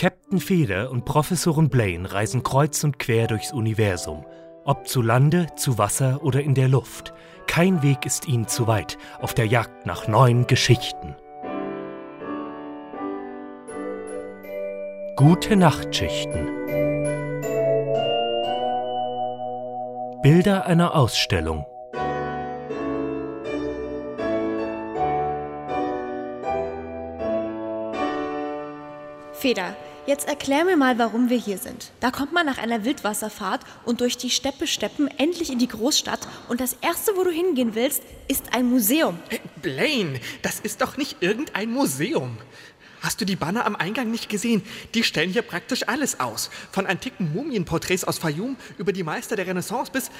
Captain Feder und Professorin Blaine reisen kreuz und quer durchs Universum. Ob zu Lande, zu Wasser oder in der Luft. Kein Weg ist ihnen zu weit auf der Jagd nach neuen Geschichten. Gute Nachtschichten. Bilder einer Ausstellung. Feder, jetzt erklär mir mal, warum wir hier sind. Da kommt man nach einer Wildwasserfahrt und durch die Steppe steppen endlich in die Großstadt und das erste, wo du hingehen willst, ist ein Museum. Hey, Blaine, das ist doch nicht irgendein Museum. Hast du die Banner am Eingang nicht gesehen? Die stellen hier praktisch alles aus. Von antiken Mumienporträts aus Fayum über die Meister der Renaissance bis,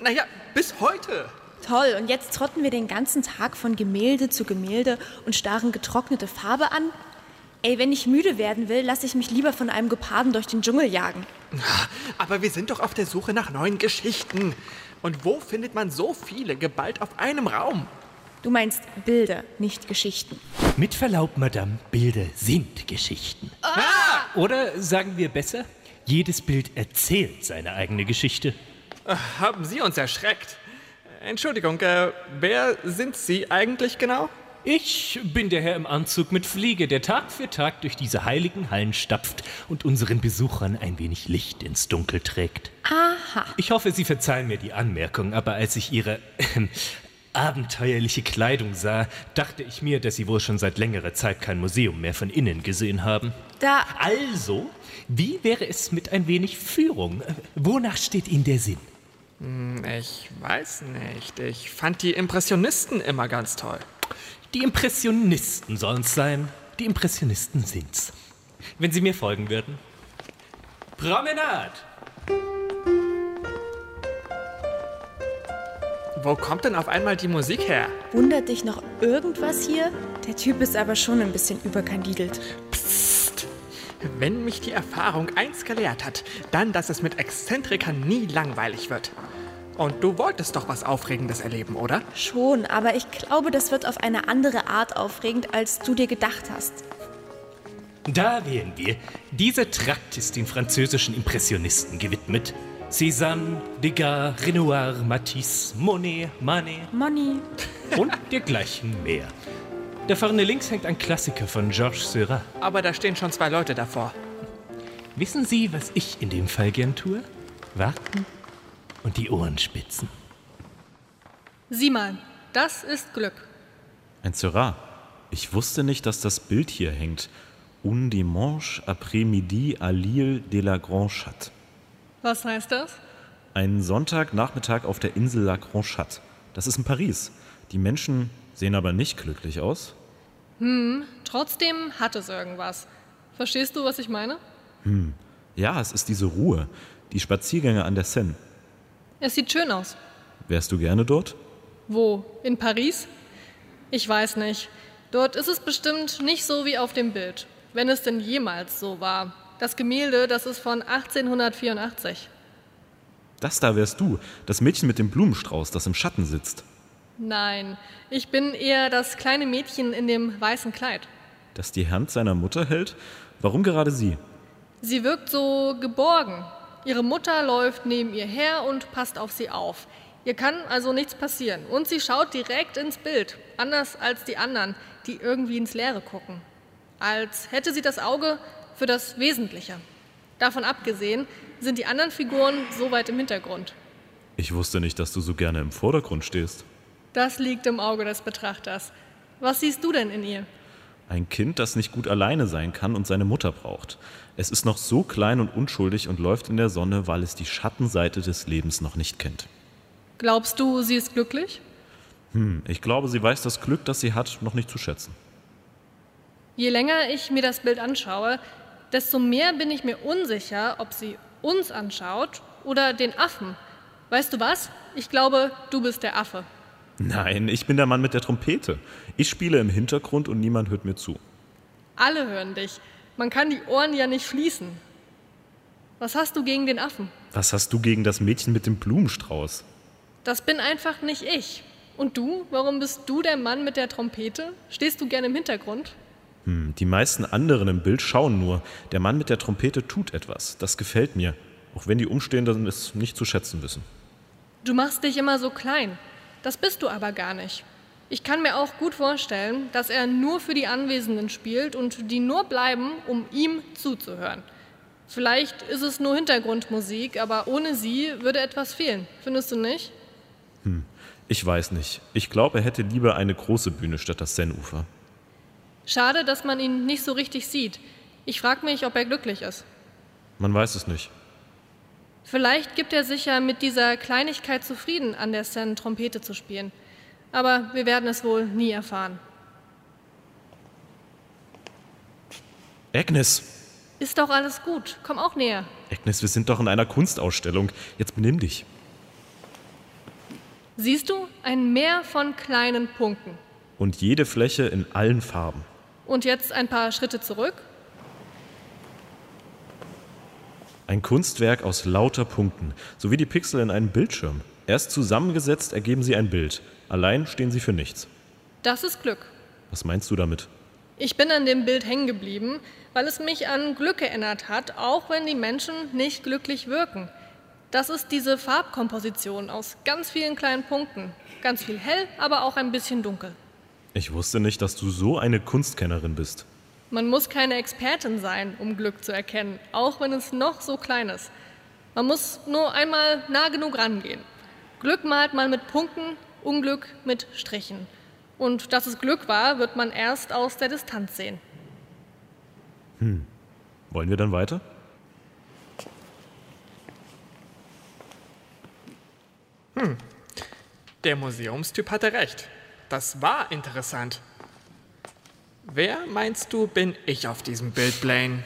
naja, bis heute. Toll, und jetzt trotten wir den ganzen Tag von Gemälde zu Gemälde und starren getrocknete Farbe an? Ey, wenn ich müde werden will, lasse ich mich lieber von einem Geparden durch den Dschungel jagen. Aber wir sind doch auf der Suche nach neuen Geschichten. Und wo findet man so viele geballt auf einem Raum? Du meinst Bilder, nicht Geschichten. Mit Verlaub, Madame, Bilder sind Geschichten. Ah! Oder sagen wir besser, jedes Bild erzählt seine eigene Geschichte. Haben Sie uns erschreckt? Entschuldigung, äh, wer sind Sie eigentlich genau? Ich bin der Herr im Anzug mit Fliege, der Tag für Tag durch diese heiligen Hallen stapft und unseren Besuchern ein wenig Licht ins Dunkel trägt. Aha. Ich hoffe, Sie verzeihen mir die Anmerkung, aber als ich Ihre äh, abenteuerliche Kleidung sah, dachte ich mir, dass Sie wohl schon seit längerer Zeit kein Museum mehr von innen gesehen haben. Da. Also, wie wäre es mit ein wenig Führung? Wonach steht Ihnen der Sinn? Hm, Ich weiß nicht. Ich fand die Impressionisten immer ganz toll. Die Impressionisten sollen's sein. Die Impressionisten sind's. Wenn Sie mir folgen würden. Promenade! Wo kommt denn auf einmal die Musik her? Wundert dich noch irgendwas hier? Der Typ ist aber schon ein bisschen überkandidelt. Psst. Wenn mich die Erfahrung eins gelehrt hat, dann, dass es mit Exzentrikern nie langweilig wird. Und du wolltest doch was Aufregendes erleben, oder? Schon, aber ich glaube, das wird auf eine andere Art aufregend, als du dir gedacht hast. Da wären wir. Dieser Trakt ist den französischen Impressionisten gewidmet. Cézanne, Degas, Renoir, Matisse, Monet, Manet Money. und dergleichen mehr. Da vorne links hängt ein Klassiker von Georges Seurat. Aber da stehen schon zwei Leute davor. Wissen Sie, was ich in dem Fall gern tue? Warten und die Ohren spitzen. Sieh mal, das ist Glück. Ein Seurat. Ich wusste nicht, dass das Bild hier hängt. Un dimanche après-midi à l'île de la Grande Chatte. Was heißt das? Ein Sonntagnachmittag auf der Insel La Grande Chatte. Das ist in Paris. Die Menschen sehen aber nicht glücklich aus. Trotzdem hat es irgendwas. Verstehst du, was ich meine? Ja, es ist diese Ruhe. Die Spaziergänge an der Seine. Es sieht schön aus. Wärst du gerne dort? Wo? In Paris? Ich weiß nicht. Dort ist es bestimmt nicht so wie auf dem Bild. Wenn es denn jemals so war. Das Gemälde, das ist von 1884. Das da wärst du, das Mädchen mit dem Blumenstrauß, das im Schatten sitzt. Nein, ich bin eher das kleine Mädchen in dem weißen Kleid. Das die Hand seiner Mutter hält? Warum gerade sie? Sie wirkt so geborgen. Ihre Mutter läuft neben ihr her und passt auf sie auf. Ihr kann also nichts passieren. Und sie schaut direkt ins Bild, anders als die anderen, die irgendwie ins Leere gucken. Als hätte sie das Auge für das Wesentliche. Davon abgesehen sind die anderen Figuren so weit im Hintergrund. Ich wusste nicht, dass du so gerne im Vordergrund stehst. Das liegt im Auge des Betrachters. Was siehst du denn in ihr? Ein Kind, das nicht gut alleine sein kann und seine Mutter braucht. Es ist noch so klein und unschuldig und läuft in der Sonne, weil es die Schattenseite des Lebens noch nicht kennt. Glaubst du, sie ist glücklich? Hm, ich glaube, sie weiß das Glück, das sie hat, noch nicht zu schätzen. Je länger ich mir das Bild anschaue, desto mehr bin ich mir unsicher, ob sie uns anschaut oder den Affen. Weißt du was? Ich glaube, du bist der Affe. Nein, ich bin der Mann mit der Trompete. Ich spiele im Hintergrund und niemand hört mir zu. Alle hören dich. Man kann die Ohren ja nicht schließen. Was hast du gegen den Affen? Was hast du gegen das Mädchen mit dem Blumenstrauß? Das bin einfach nicht ich. Und du? Warum bist du der Mann mit der Trompete? Stehst du gerne im Hintergrund? Hm, die meisten anderen im Bild schauen nur. Der Mann mit der Trompete tut etwas. Das gefällt mir. Auch wenn die Umstehenden es nicht zu schätzen wissen. Du machst dich immer so klein. Das bist du aber gar nicht. Ich kann mir auch gut vorstellen, dass er nur für die Anwesenden spielt und die nur bleiben, um ihm zuzuhören. Vielleicht ist es nur Hintergrundmusik, aber ohne sie würde etwas fehlen. Findest du nicht? Hm, ich weiß nicht. Ich glaube, er hätte lieber eine große Bühne statt das Sennufer. Schade, dass man ihn nicht so richtig sieht. Ich frage mich, ob er glücklich ist. Man weiß es nicht. Vielleicht gibt er sich ja mit dieser Kleinigkeit zufrieden, an der Seine Trompete zu spielen. Aber wir werden es wohl nie erfahren. Agnes! Ist doch alles gut. Komm auch näher. Agnes, wir sind doch in einer Kunstausstellung. Jetzt benimm dich. Siehst du ein Meer von kleinen Punkten? Und jede Fläche in allen Farben. Und jetzt ein paar Schritte zurück. Ein Kunstwerk aus lauter Punkten, so wie die Pixel in einem Bildschirm. Erst zusammengesetzt ergeben sie ein Bild. Allein stehen sie für nichts. Das ist Glück. Was meinst du damit? Ich bin an dem Bild hängen geblieben, weil es mich an Glück erinnert hat, auch wenn die Menschen nicht glücklich wirken. Das ist diese Farbkomposition aus ganz vielen kleinen Punkten. Ganz viel hell, aber auch ein bisschen dunkel. Ich wusste nicht, dass du so eine Kunstkennerin bist. Man muss keine Expertin sein, um Glück zu erkennen, auch wenn es noch so klein ist. Man muss nur einmal nah genug rangehen. Glück malt man mit Punkten, Unglück mit Strichen. Und dass es Glück war, wird man erst aus der Distanz sehen. Hm. Wollen wir dann weiter? Hm. Der Museumstyp hatte recht. Das war interessant. Wer meinst du, bin ich auf diesem Bild, Blaine?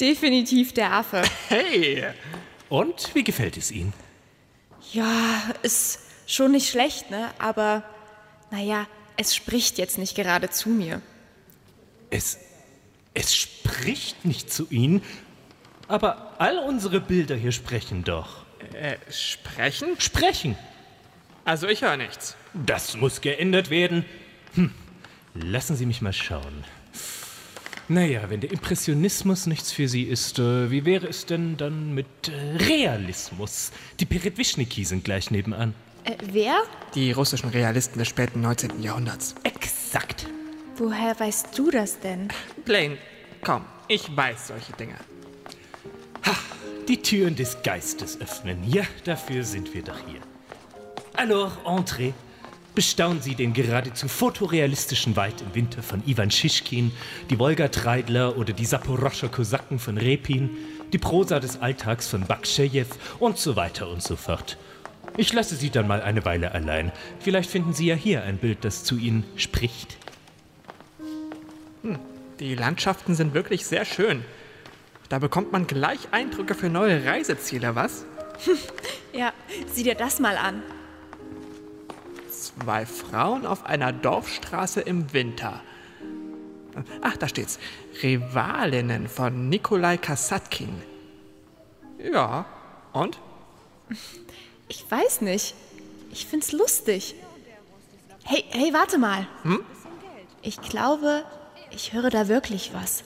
Definitiv der Affe. Hey! Und wie gefällt es Ihnen? Ja, ist schon nicht schlecht, ne? Aber naja, es spricht jetzt nicht gerade zu mir. Es, es spricht nicht zu Ihnen, aber all unsere Bilder hier sprechen doch. Äh, sprechen? Sprechen! Also ich höre nichts. Das muss geändert werden. Hm. Lassen Sie mich mal schauen. Naja, wenn der Impressionismus nichts für Sie ist, äh, wie wäre es denn dann mit äh, Realismus? Die Peredwischniki sind gleich nebenan. Äh, wer? Die russischen Realisten des späten 19. Jahrhunderts. Exakt. Woher weißt du das denn? Blaine, komm, ich weiß solche Dinge. Ha, die Türen des Geistes öffnen. Ja, dafür sind wir doch hier. Alors, entrez. Bestaunen Sie den geradezu fotorealistischen Wald im Winter von Ivan Schischkin, die Wolga-Treidler oder die Saporoscher Kosaken von Repin, die Prosa des Alltags von Bakschejew und so weiter und so fort. Ich lasse Sie dann mal eine Weile allein. Vielleicht finden Sie ja hier ein Bild, das zu Ihnen spricht. Hm, die Landschaften sind wirklich sehr schön. Da bekommt man gleich Eindrücke für neue Reiseziele, was? ja, sieh dir das mal an. Zwei Frauen auf einer Dorfstraße im Winter. Ach, da steht's. Rivalinnen von Nikolai Kasatkin. Ja, und? Ich weiß nicht. Ich find's lustig. Hey, hey, warte mal. Hm? Ich glaube, ich höre da wirklich was.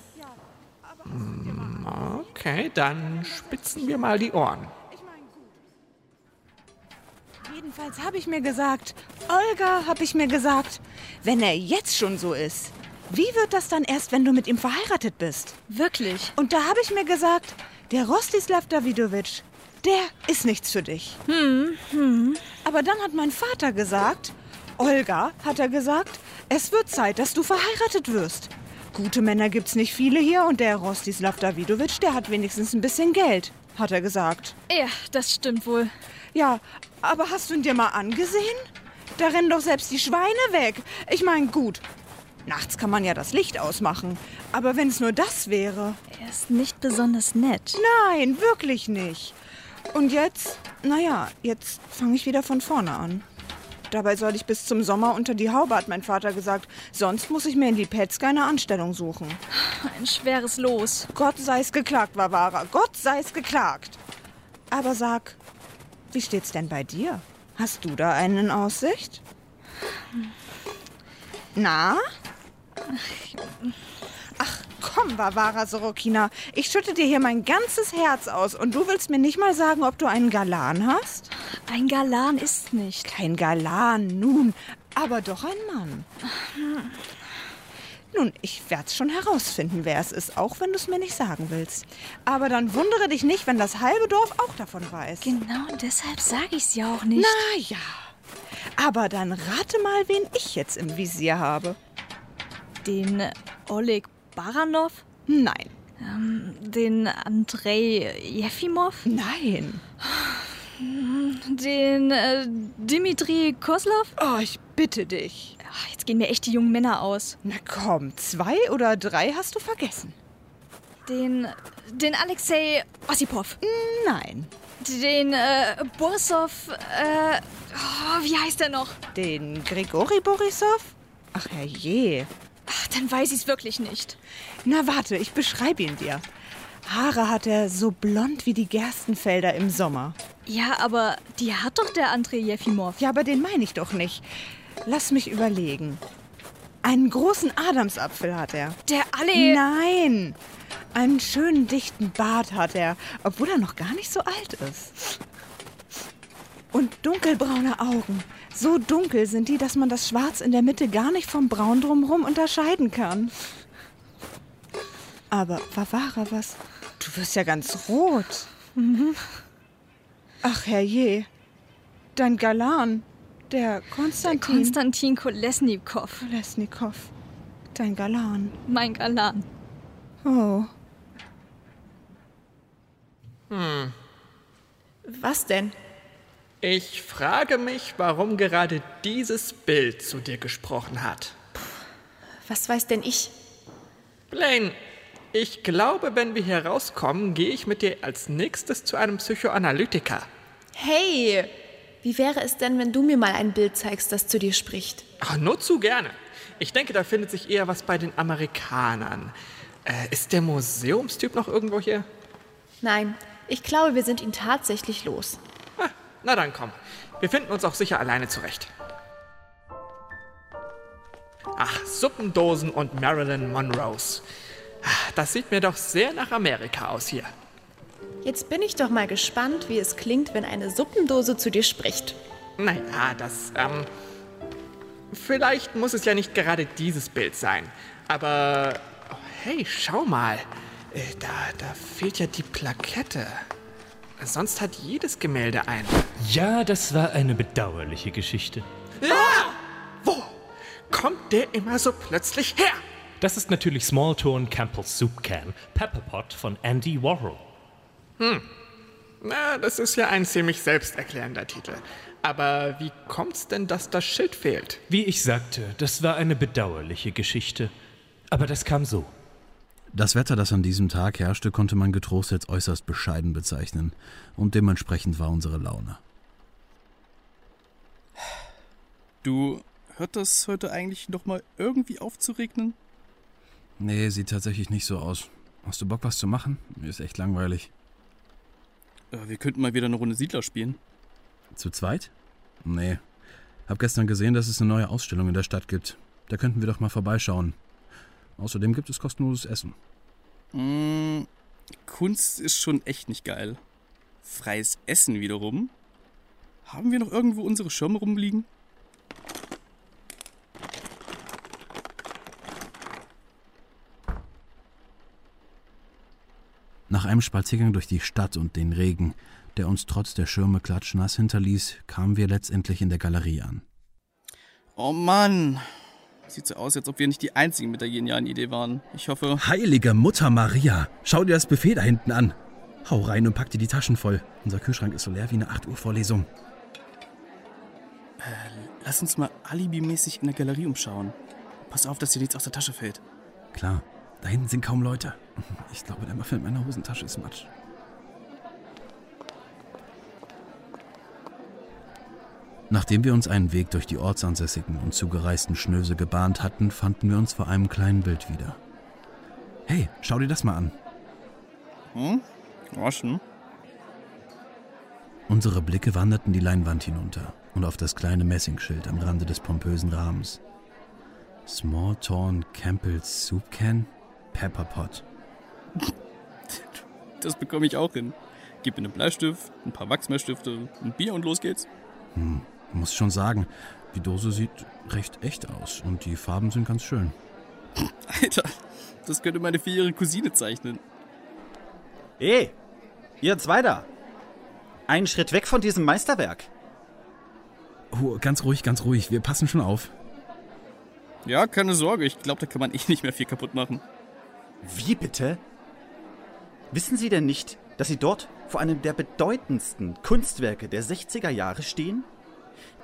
Okay, dann spitzen wir mal die Ohren. Jedenfalls habe ich mir gesagt, Olga, habe ich mir gesagt, wenn er jetzt schon so ist, wie wird das dann erst, wenn du mit ihm verheiratet bist? Wirklich? Und da habe ich mir gesagt, der Rostislav Davidowitsch, der ist nichts für dich. Hm, hm. Aber dann hat mein Vater gesagt, Olga, hat er gesagt, es wird Zeit, dass du verheiratet wirst. Gute Männer gibt's nicht viele hier und der Rostislav Davidowitsch, der hat wenigstens ein bisschen Geld, hat er gesagt. Ja, das stimmt wohl. Ja, aber hast du ihn dir mal angesehen? Da rennen doch selbst die Schweine weg. Ich meine, gut. Nachts kann man ja das Licht ausmachen. Aber wenn es nur das wäre. Er ist nicht besonders nett. Nein, wirklich nicht. Und jetzt, naja, jetzt fange ich wieder von vorne an. Dabei soll ich bis zum Sommer unter die Haube, hat mein Vater gesagt. Sonst muss ich mir in die Petzke eine Anstellung suchen. Ein schweres Los. Gott sei es geklagt, Varvara. Gott sei es geklagt. Aber sag, wie steht's denn bei dir? Hast du da einen in Aussicht? Na? komm, Barbara Sorokina. Ich schütte dir hier mein ganzes Herz aus und du willst mir nicht mal sagen, ob du einen Galan hast? Ein Galan ist nicht. Kein Galan, nun, aber doch ein Mann. Nun, ich werd's schon herausfinden, wer es ist, auch wenn du es mir nicht sagen willst. Aber dann wundere dich nicht, wenn das halbe Dorf auch davon weiß. Genau deshalb sage ich's ja auch nicht. Na ja. Aber dann rate mal, wen ich jetzt im Visier habe. Den Oleg Baranov? Nein. Den Andrei Jefimov? Nein. Den äh, Dimitri Koslov? Oh, ich bitte dich. Ach, jetzt gehen mir echt die jungen Männer aus. Na komm, zwei oder drei hast du vergessen. Den, den Alexei Ossipov. Nein. Den äh, Borisov, äh, oh, wie heißt er noch? Den Grigori Borisov? Ach herrje. Ach, dann weiß ich's wirklich nicht. Na warte, ich beschreibe ihn dir. Haare hat er so blond wie die Gerstenfelder im Sommer. Ja, aber die hat doch der Andrei Jefimov. Ja, aber den meine ich doch nicht. Lass mich überlegen. Einen großen Adamsapfel hat er. Der alle... Nein! Einen schönen dichten Bart hat er, obwohl er noch gar nicht so alt ist. Und dunkelbraune Augen. So dunkel sind die, dass man das Schwarz in der Mitte gar nicht vom Braun drumherum unterscheiden kann. Aber, Vavara, was? Du wirst ja ganz rot. Ach, herrje. Dein Galan, der Konstantin Konstantin Kolesnikow. Lesnikow. Dein Galan. Mein Galan. Oh. Was denn? Ich frage mich, warum gerade dieses Bild zu dir gesprochen hat. Was weiß denn ich? Blaine, ich glaube, wenn wir hier rauskommen, gehe ich mit dir als nächstes zu einem Psychoanalytiker. Hey! Wie wäre es denn, wenn du mir mal ein Bild zeigst, das zu dir spricht? Ach, nur zu gerne. Ich denke, da findet sich eher was bei den Amerikanern. Äh, ist der Museumstyp noch irgendwo hier? Nein, ich glaube, wir sind ihn tatsächlich los. Ah, na dann komm. Wir finden uns auch sicher alleine zurecht. Ach, Suppendosen und Marilyn Monroes. Ah, Das sieht mir doch sehr nach Amerika aus hier. Jetzt bin ich doch mal gespannt, wie es klingt, wenn eine Suppendose zu dir spricht. Naja, das, ähm. Vielleicht muss es ja nicht gerade dieses Bild sein. Aber. Oh, hey, schau mal. Äh, Da, da fehlt ja die Plakette. Sonst hat jedes Gemälde eine. Ja, das war eine bedauerliche Geschichte. Wo kommt der immer so plötzlich her? Das ist natürlich Smalltone Campbell's Soup Can, Pepperpot von Andy Warhol. Na, das ist ja ein ziemlich selbsterklärender Titel. Aber wie kommt's denn, dass das Schild fehlt? Wie ich sagte, das war eine bedauerliche Geschichte. Aber das kam so. Das Wetter, das an diesem Tag herrschte, konnte man getrost als äußerst bescheiden bezeichnen, und dementsprechend war unsere Laune. Du, hört das heute eigentlich noch mal irgendwie auf zu regnen? Nee, sieht tatsächlich nicht so aus. Hast du Bock, was zu machen? Mir ist echt langweilig. Äh, Wir könnten mal wieder eine Runde Siedler spielen. Zu zweit? Nee. Hab gestern gesehen, dass es eine neue Ausstellung in der Stadt gibt. Da könnten wir doch mal vorbeischauen. Außerdem gibt es kostenloses Essen. Mm, Kunst ist schon echt nicht geil. Freies Essen wiederum. Haben wir noch irgendwo unsere Schirme rumliegen? Nach einem Spaziergang durch die Stadt und den Regen, der uns trotz der Schirme klatschnass hinterließ, kamen wir letztendlich in der Galerie an. Oh Mann. Sieht so aus, als ob wir nicht die Einzigen mit der genialen Idee waren. Ich hoffe. Heilige Mutter Maria! Schau dir das Buffet da hinten an! Hau rein und pack dir die Taschen voll. Unser Kühlschrank ist so leer wie eine 8 Uhr Vorlesung. Lass uns mal alibimäßig in der Galerie umschauen. Pass auf, dass dir nichts aus der Tasche fällt. Klar, da hinten sind kaum Leute. Ich glaube, der Muffin in meiner Hosentasche ist Matsch. Nachdem wir uns einen Weg durch die ortsansässigen und zugereisten Schnöse gebahnt hatten, fanden wir uns vor einem kleinen Bild wieder. Hey, schau dir das mal an. Hm? Waschen? Unsere Blicke wanderten die Leinwand hinunter und auf das kleine Messingschild am Rande des pompösen Rahmens. Small Torn Campbell's Soup Can? Pepperpot. Das bekomme ich auch hin. Gib mir einen Bleistift, ein paar Wachsmalstifte, ein Bier und los geht's. Hm, muss schon sagen, die Dose sieht recht echt aus und die Farben sind ganz schön. Alter, das könnte meine vierjährige Cousine zeichnen. Hey, ihr zwei da. Einen Schritt weg von diesem Meisterwerk. Oh, ganz ruhig, ganz ruhig. Wir passen schon auf. Ja, keine Sorge. Ich glaube, da kann man eh nicht mehr viel kaputt machen. Wie bitte? Wissen Sie denn nicht, dass Sie dort vor einem der bedeutendsten Kunstwerke der 60er Jahre stehen?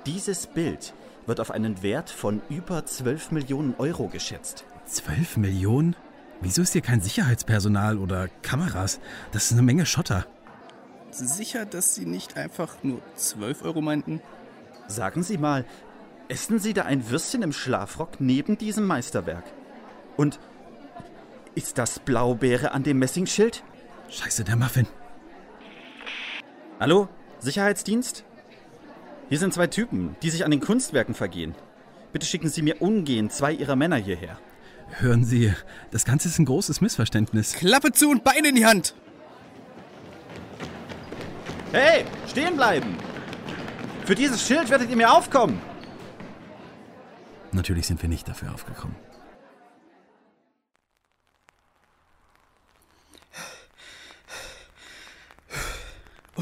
Dieses Bild wird auf einen Wert von über 12 Millionen Euro geschätzt. 12 Millionen? Wieso ist hier kein Sicherheitspersonal oder Kameras? Das ist eine Menge Schotter. Sicher, dass Sie nicht einfach nur 12 Euro meinten? Sagen Sie mal, essen Sie da ein Würstchen im Schlafrock neben diesem Meisterwerk? Und ist das Blaubeere an dem Messingschild? Scheiße, der Muffin. Hallo? Sicherheitsdienst? Hier sind zwei Typen, die sich an den Kunstwerken vergehen. Bitte schicken Sie mir umgehend zwei Ihrer Männer hierher. Hören Sie, das Ganze ist ein großes Missverständnis. Klappe zu und Beine in die Hand! Hey, stehen bleiben! Für dieses Schild werdet ihr mir aufkommen! Natürlich sind wir nicht dafür aufgekommen.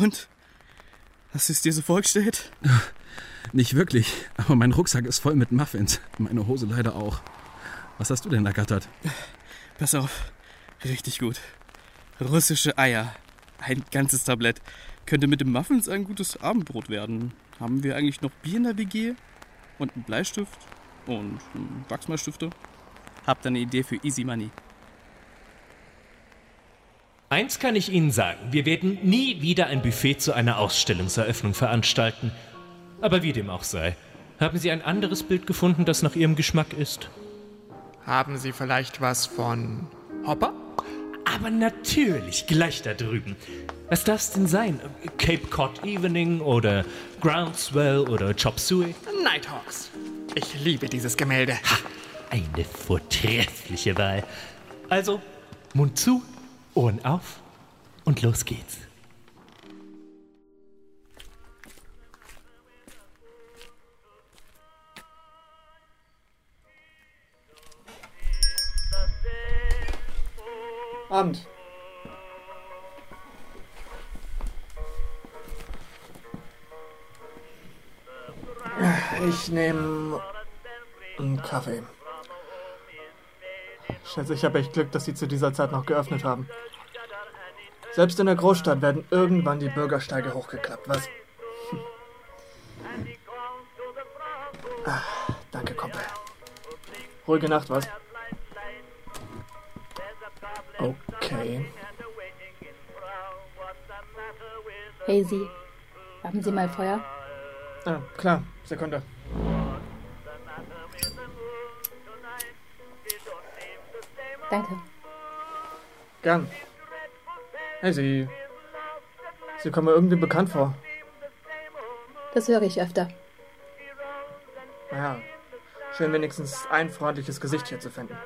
Und? Hast du es dir so vorgestellt? Nicht wirklich, aber mein Rucksack ist voll mit Muffins. Meine Hose leider auch. Was hast du denn ergattert? Pass auf, richtig gut. Russische Eier. Ein ganzes Tablett. Könnte mit dem Muffins ein gutes Abendbrot werden. Haben wir eigentlich noch Bier in der WG? Und einen Bleistift? Und Wachsmalstifte? Habt ihr eine Idee für Easy Money? Eins kann ich Ihnen sagen, wir werden nie wieder ein Buffet zu einer Ausstellungseröffnung veranstalten. Aber wie dem auch sei, haben Sie ein anderes Bild gefunden, das nach Ihrem Geschmack ist? Haben Sie vielleicht was von Hopper? Aber natürlich, gleich da drüben. Was darf es denn sein? Cape Cod Evening oder Groundswell oder Chop Suey? Nighthawks. Ich liebe dieses Gemälde. Ha, eine vortreffliche Wahl. Also, Mund zu, Ohren auf und los geht's. Abend. Ich nehme einen Kaffee. Schätze, ich habe echt Glück, dass Sie zu dieser Zeit noch geöffnet haben. Selbst in der Großstadt werden irgendwann die Bürgersteige hochgeklappt, was? Hm. Ah, danke, Kumpel. Ruhige Nacht, was? Okay. Hey Sie, haben Sie mal Feuer? Ah, klar. Sekunde. Danke. Gern. Hey, Sie. Sie kommen mir irgendwie bekannt vor. Das höre ich öfter. Naja, schön wenigstens ein freundliches Gesicht hier zu finden.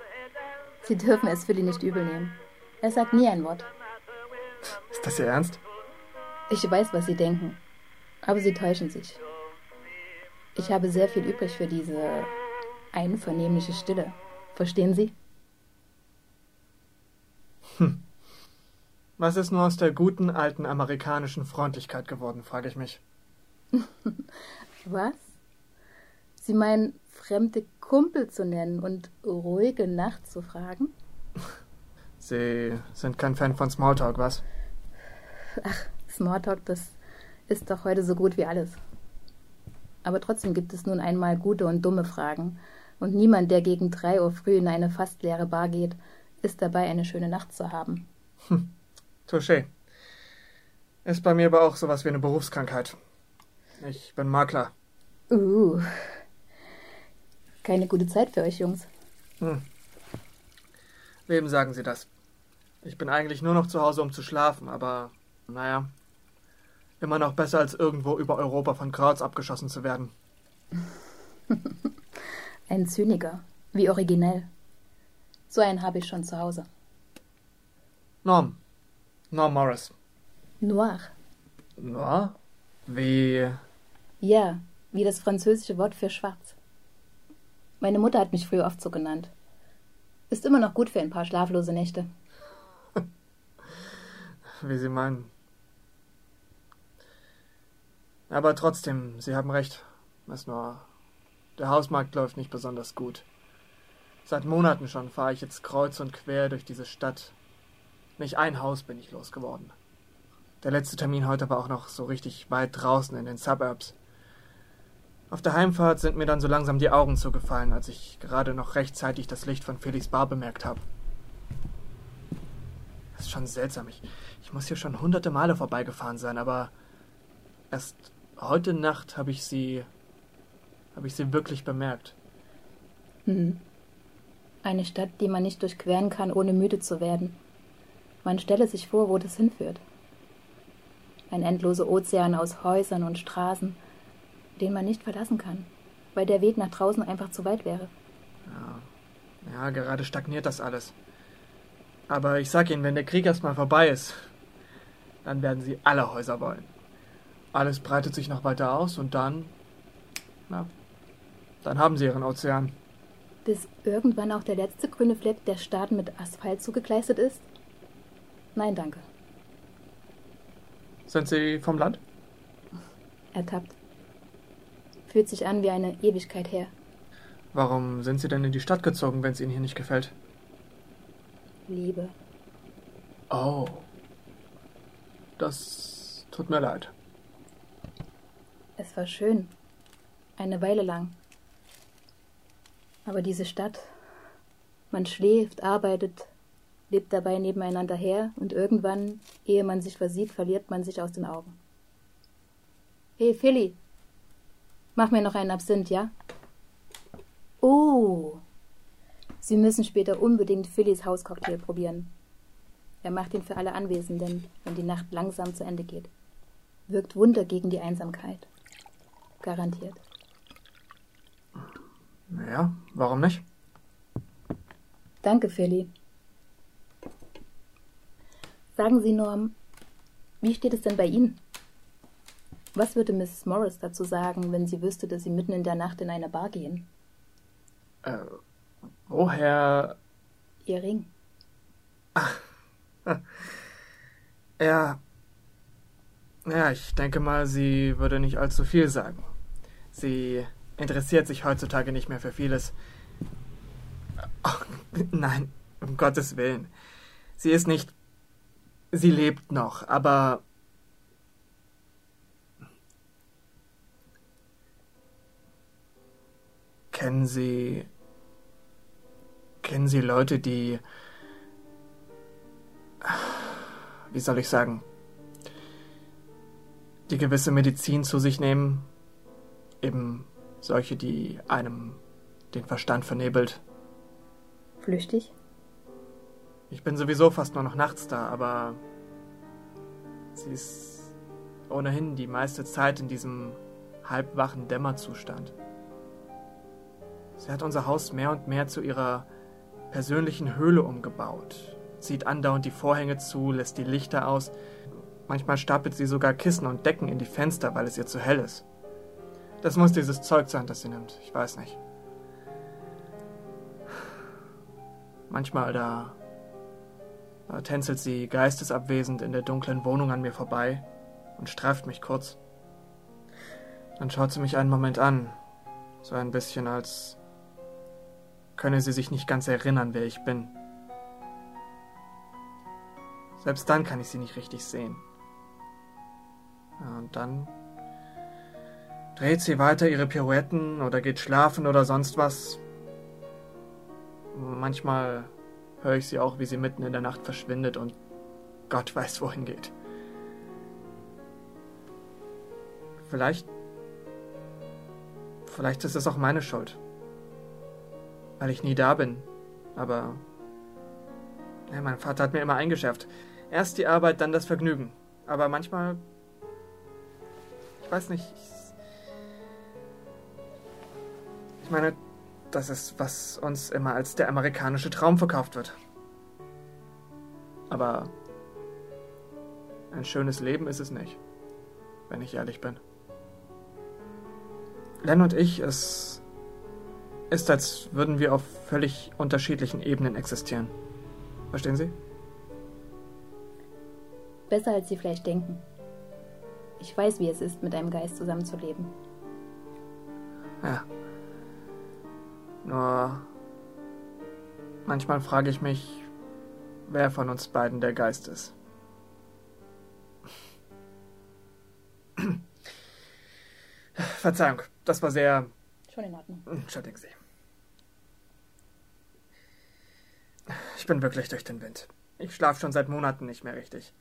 Sie dürfen es Philly nicht übel nehmen. Er sagt nie ein Wort. Ist das Ihr Ernst? Ich weiß, was Sie denken. Aber Sie täuschen sich. Ich habe sehr viel übrig für diese einvernehmliche Stille. Verstehen Sie? Hm. Was ist nur aus der guten alten amerikanischen Freundlichkeit geworden, frage ich mich. Was? Sie meinen, fremde Kumpel zu nennen und ruhige Nacht zu fragen? Sie sind kein Fan von Smalltalk, was? Ach, Smalltalk, das ist doch heute so gut wie alles. Aber trotzdem gibt es nun einmal gute und dumme Fragen. Und niemand, der gegen drei Uhr früh in eine fast leere Bar geht, ist dabei, eine schöne Nacht zu haben. Hm. Touché. Ist bei mir aber auch sowas wie eine Berufskrankheit. Ich bin Makler. Uh. Keine gute Zeit für euch, Jungs. Hm. Wem sagen Sie das? Ich bin eigentlich nur noch zu Hause, um zu schlafen, aber naja, immer noch besser als irgendwo über Europa von Krauts abgeschossen zu werden. Ein Zyniker. Wie originell. So einen habe ich schon zu Hause. Norm. Norm Morris. Noir. Noir? Wie. Ja, wie das französische Wort für schwarz. Meine Mutter hat mich früher oft so genannt. Ist immer noch gut für ein paar schlaflose Nächte. Wie Sie meinen. Aber trotzdem, Sie haben recht, Miss Noir. Der Hausmarkt läuft nicht besonders gut. Seit Monaten schon fahre ich jetzt kreuz und quer durch diese Stadt. Nicht ein Haus bin ich losgeworden. Der letzte Termin heute war auch noch so richtig weit draußen in den Suburbs. Auf der Heimfahrt sind mir dann so langsam die Augen zugefallen, als ich gerade noch rechtzeitig das Licht von Felix Bar bemerkt habe. Das ist schon seltsam. Ich, ich muss hier schon hunderte Male vorbeigefahren sein, aber erst heute Nacht habe ich sie. habe ich sie wirklich bemerkt. Hm. Eine Stadt, die man nicht durchqueren kann, ohne müde zu werden. Man stelle sich vor, wo das hinführt. Ein endloser Ozean aus Häusern und Straßen, den man nicht verlassen kann, weil der Weg nach draußen einfach zu weit wäre. Ja, ja gerade stagniert das alles. Aber ich sag Ihnen, wenn der Krieg erstmal vorbei ist, dann werden Sie alle Häuser wollen. Alles breitet sich noch weiter aus und dann, na, dann haben Sie Ihren Ozean. Bis irgendwann auch der letzte grüne Fleck der Staaten mit Asphalt zugekleistert ist? Nein, danke. Sind Sie vom Land? Ertappt. Fühlt sich an wie eine Ewigkeit her. Warum sind Sie denn in die Stadt gezogen, wenn es Ihnen hier nicht gefällt? Liebe. Oh. Das tut mir leid. Es war schön. Eine Weile lang. Aber diese Stadt. Man schläft, arbeitet, lebt dabei nebeneinander her und irgendwann, ehe man sich versieht, verliert man sich aus den Augen. Hey, Philly. Mach mir noch einen Absinth, ja? Oh. Sie müssen später unbedingt Phillys Hauscocktail probieren. Er macht ihn für alle Anwesenden, wenn die Nacht langsam zu Ende geht. Wirkt Wunder gegen die Einsamkeit. Garantiert. Naja, warum nicht? Danke, Philly. Sagen Sie, Norm, wie steht es denn bei Ihnen? Was würde Mrs. Morris dazu sagen, wenn sie wüsste, dass Sie mitten in der Nacht in eine Bar gehen? Äh, woher. Ihr Ring. Ach. Ja. Ja, ich denke mal, sie würde nicht allzu viel sagen. Sie interessiert sich heutzutage nicht mehr für vieles. Oh, nein, um Gottes Willen. Sie ist nicht. Sie lebt noch, aber. Kennen Sie. Kennen Sie Leute, die. Wie soll ich sagen? Die gewisse Medizin zu sich nehmen. Eben solche, die einem den Verstand vernebelt. Flüchtig? Ich bin sowieso fast nur noch nachts da, aber sie ist ohnehin die meiste Zeit in diesem halbwachen Dämmerzustand. Sie hat unser Haus mehr und mehr zu ihrer persönlichen Höhle umgebaut, zieht andauernd die Vorhänge zu, lässt die Lichter aus, manchmal stapelt sie sogar Kissen und Decken in die Fenster, weil es ihr zu hell ist. Das muss dieses Zeug sein, das sie nimmt, ich weiß nicht. Manchmal da da tänzelt sie geistesabwesend in der dunklen Wohnung an mir vorbei und streift mich kurz. Dann schaut sie mich einen Moment an, so ein bisschen als könne sie sich nicht ganz erinnern, wer ich bin. Selbst dann kann ich sie nicht richtig sehen. Und dann dreht sie weiter ihre Pirouetten oder geht schlafen oder sonst was. Manchmal höre ich sie auch, wie sie mitten in der Nacht verschwindet und Gott weiß wohin geht. Vielleicht. Vielleicht ist es auch meine Schuld. Weil ich nie da bin. Aber. Ja, mein Vater hat mir immer eingeschärft. Erst die Arbeit, dann das Vergnügen. Aber manchmal. Ich weiß nicht. Ich, ich meine, das ist, was uns immer als der amerikanische Traum verkauft wird. Aber ein schönes Leben ist es nicht, wenn ich ehrlich bin. Len und ich, es ist, als würden wir auf völlig unterschiedlichen Ebenen existieren. Verstehen Sie? Besser als Sie vielleicht denken. Ich weiß, wie es ist, mit einem Geist zusammenzuleben. Ja. Nur manchmal frage ich mich, wer von uns beiden der Geist ist. Verzeihung, das war sehr. Schon in Ordnung. Entschuldigen Sie. Ich bin wirklich durch den Wind. Ich schlafe schon seit Monaten nicht mehr richtig.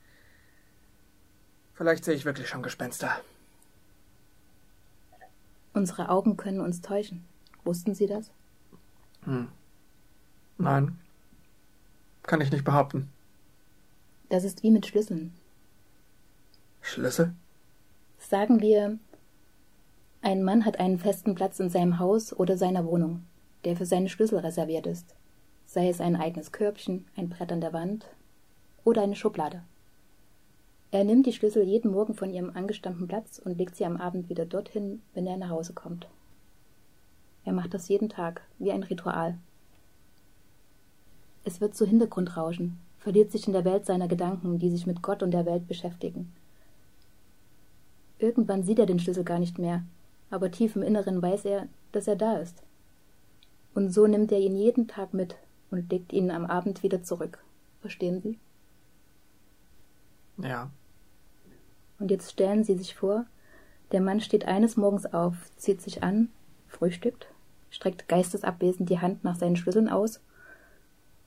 Vielleicht sehe ich wirklich schon Gespenster. Unsere Augen können uns täuschen. Wussten Sie das? Hm. Nein. Kann ich nicht behaupten. Das ist wie mit Schlüsseln. Schlüssel? Sagen wir, ein Mann hat einen festen Platz in seinem Haus oder seiner Wohnung, der für seine Schlüssel reserviert ist. Sei es ein eigenes Körbchen, ein Brett an der Wand oder eine Schublade. Er nimmt die Schlüssel jeden Morgen von ihrem angestammten Platz und legt sie am Abend wieder dorthin, wenn er nach Hause kommt. Er macht das jeden Tag, wie ein Ritual. Es wird zu Hintergrundrauschen, verliert sich in der Welt seiner Gedanken, die sich mit Gott und der Welt beschäftigen. Irgendwann sieht er den Schlüssel gar nicht mehr, aber tief im Inneren weiß er, dass er da ist. Und so nimmt er ihn jeden Tag mit und legt ihn am Abend wieder zurück. Verstehen Sie? Ja. Und jetzt stellen Sie sich vor, der Mann steht eines Morgens auf, zieht sich an, frühstückt, streckt geistesabwesend die Hand nach seinen Schlüsseln aus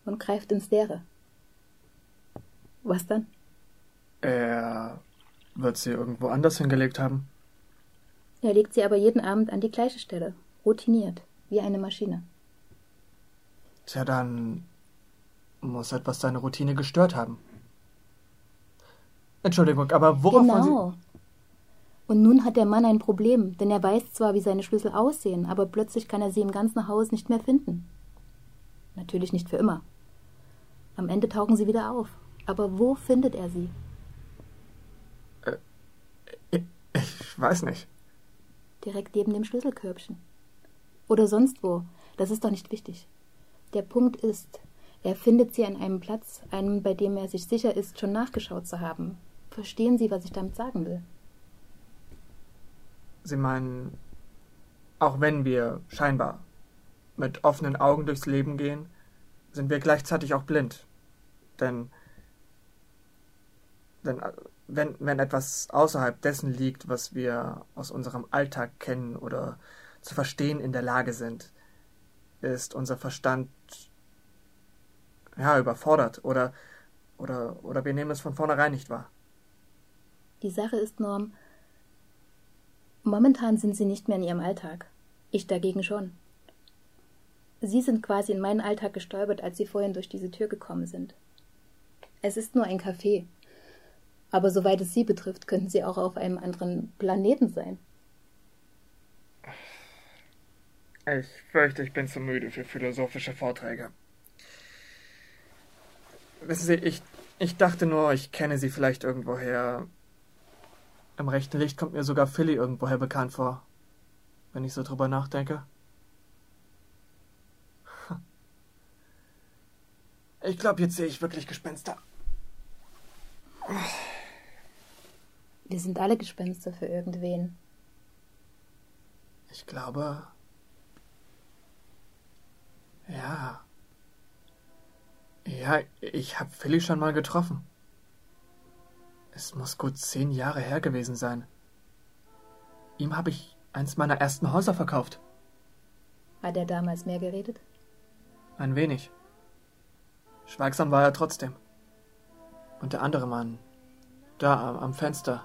und greift ins Leere. Was dann? Er wird sie irgendwo anders hingelegt haben. Er legt sie aber jeden Abend an die gleiche Stelle, routiniert, wie eine Maschine. Tja, dann muss etwas seine Routine gestört haben. Entschuldigung, aber worauf genau. wollen Sie... Und nun hat der Mann ein Problem, denn er weiß zwar, wie seine Schlüssel aussehen, aber plötzlich kann er sie im ganzen Haus nicht mehr finden. Natürlich nicht für immer. Am Ende tauchen sie wieder auf. Aber wo findet er sie? Äh, ich weiß nicht. Direkt neben dem Schlüsselkörbchen. Oder sonst wo. Das ist doch nicht wichtig. Der Punkt ist, er findet sie an einem Platz, einem, bei dem er sich sicher ist, schon nachgeschaut zu haben. Verstehen Sie, was ich damit sagen will? Sie meinen, auch wenn wir scheinbar mit offenen Augen durchs Leben gehen, sind wir gleichzeitig auch blind. Denn, denn wenn, wenn etwas außerhalb dessen liegt, was wir aus unserem Alltag kennen oder zu verstehen in der Lage sind, ist unser Verstand ja überfordert oder oder oder wir nehmen es von vornherein nicht wahr. Die Sache ist, Norm, Momentan sind Sie nicht mehr in Ihrem Alltag. Ich dagegen schon. Sie sind quasi in meinen Alltag gestolpert, als Sie vorhin durch diese Tür gekommen sind. Es ist nur ein Café. Aber soweit es Sie betrifft, könnten Sie auch auf einem anderen Planeten sein. Ich fürchte, ich bin zu müde für philosophische Vorträge. Wissen Sie, ich, ich dachte nur, ich kenne Sie vielleicht irgendwoher. Im rechten Licht kommt mir sogar Philly irgendwoher bekannt vor, wenn ich so drüber nachdenke. Ich glaube, jetzt sehe ich wirklich Gespenster. Wir sind alle Gespenster für irgendwen. Ich glaube. Ja. Ja, ich habe Philly schon mal getroffen. Es muss gut zehn Jahre her gewesen sein. Ihm habe ich eins meiner ersten Häuser verkauft. Hat er damals mehr geredet? Ein wenig. Schweigsam war er trotzdem. Und der andere Mann, da am Fenster.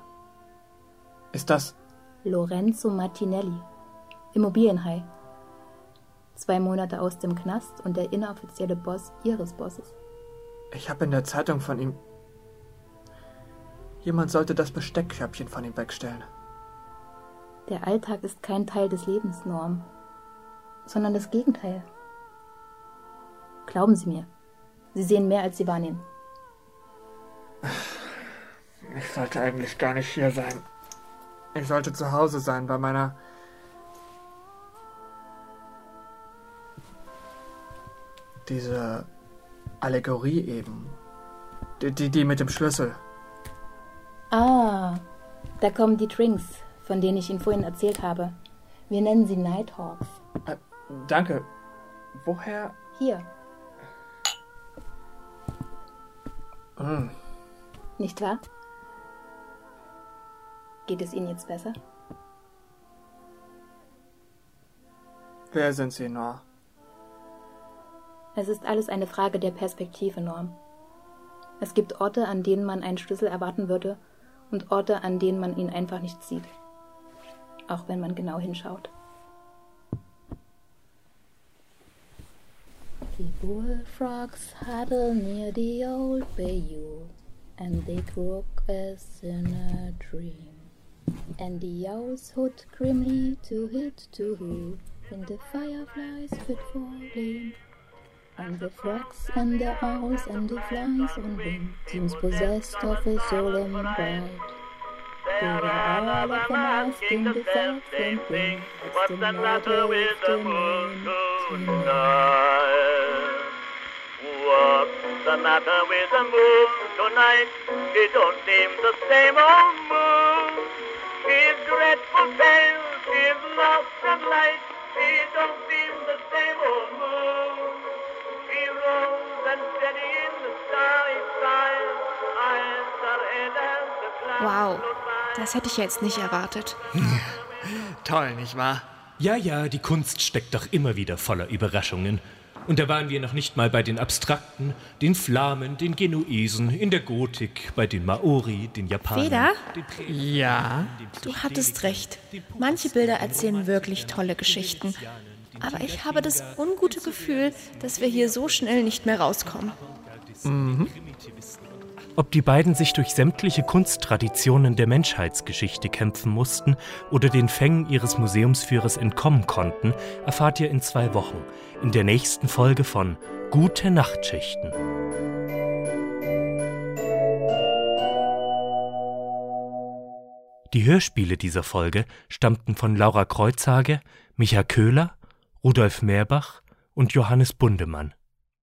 Ist das. Lorenzo Martinelli, Immobilienhai. Zwei Monate aus dem Knast und der inoffizielle Boss ihres Bosses. Ich habe in der Zeitung von ihm Jemand sollte das Besteckkörbchen von ihm wegstellen. Der Alltag ist kein Teil des Lebens, Norm, sondern das Gegenteil. Glauben Sie mir, Sie sehen mehr, als Sie wahrnehmen. Ich sollte eigentlich gar nicht hier sein. Ich sollte zu Hause sein bei meiner. Diese Allegorie eben. Die, die, die mit dem Schlüssel. Ah, da kommen die Drinks, von denen ich Ihnen vorhin erzählt habe. Wir nennen sie Nighthawks. Äh, danke. Woher? Hier. Hm. Nicht wahr? Geht es Ihnen jetzt besser? Wer sind Sie, Nor? Es ist alles eine Frage der Perspektive, Norm. Es gibt Orte, an denen man einen Schlüssel erwarten würde und Orte, an denen man ihn einfach nicht sieht. Auch wenn man genau hinschaut. The bullfrogs huddle near the old bayou, and they croak as in a dream. And the owls hoot grimly to hit to who, and the fireflies fit for gleam. And the frogs and the owls and the flies on wing seems possessed of a solemn pride. They are all of the self same thing. What's the matter with the moon tonight? What's the matter with the moon tonight? It don't seem the same old moon. His dreadful pale, his lost and light. It don't seem Wow, das hätte ich jetzt nicht erwartet. Toll, nicht wahr? Ja, ja, die Kunst steckt doch immer wieder voller Überraschungen. Und da waren wir noch nicht mal bei den Abstrakten, den Flamen, den Genuesen, in der Gotik, bei den Maori, den Japanern. Feder? Ja. Du hattest recht. Manche Bilder erzählen wirklich tolle Geschichten. Aber ich habe das ungute Gefühl, dass wir hier so schnell nicht mehr rauskommen. Ob die beiden sich durch sämtliche Kunsttraditionen der Menschheitsgeschichte kämpfen mussten oder den Fängen ihres Museumsführers entkommen konnten, erfahrt ihr in zwei Wochen, in der nächsten Folge von Gute Nachtschichten. Die Hörspiele dieser Folge stammten von Laura Kreuzhage, Micha Köhler, Rudolf Mehrbach und Johannes Bundemann.